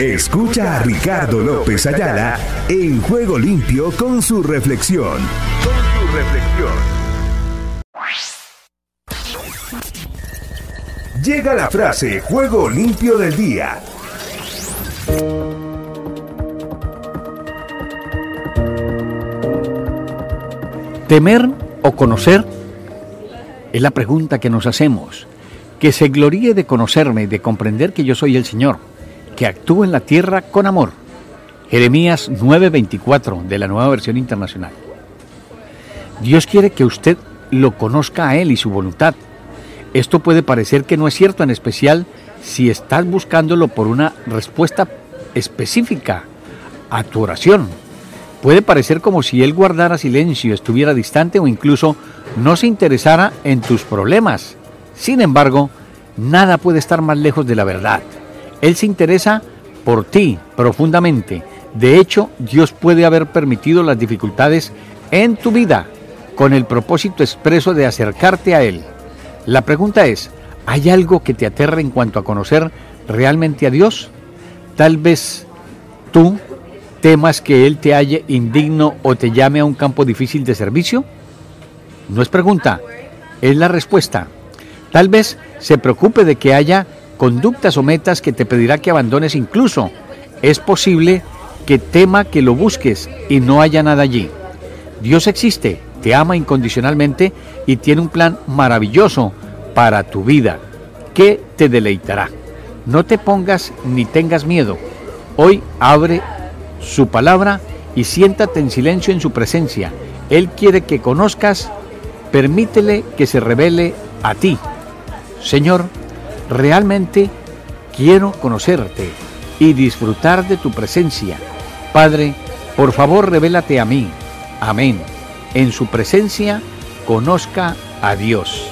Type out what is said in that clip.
Escucha a Ricardo López Ayala en Juego Limpio con su reflexión. Con su reflexión. Llega la frase Juego Limpio del Día. ¿Temer o conocer? Es la pregunta que nos hacemos. Que se gloríe de conocerme y de comprender que yo soy el Señor, que actúo en la tierra con amor. Jeremías 9:24 de la nueva versión internacional. Dios quiere que usted lo conozca a Él y su voluntad. Esto puede parecer que no es cierto, en especial si estás buscándolo por una respuesta específica a tu oración Puede parecer como si él guardara silencio, estuviera distante o incluso no se interesara en tus problemas. Sin embargo, nada puede estar más lejos de la verdad. Él se interesa por ti profundamente. De hecho, Dios puede haber permitido las dificultades en tu vida con el propósito expreso de acercarte a Él. La pregunta es, ¿hay algo que te aterra en cuanto a conocer realmente a Dios? Tal vez tú ¿Temas que Él te halle indigno o te llame a un campo difícil de servicio? No es pregunta, es la respuesta. Tal vez se preocupe de que haya conductas o metas que te pedirá que abandones incluso. Es posible que tema que lo busques y no haya nada allí. Dios existe, te ama incondicionalmente y tiene un plan maravilloso para tu vida que te deleitará. No te pongas ni tengas miedo. Hoy abre su palabra y siéntate en silencio en su presencia. Él quiere que conozcas, permítele que se revele a ti. Señor, realmente quiero conocerte y disfrutar de tu presencia. Padre, por favor revélate a mí. Amén. En su presencia conozca a Dios.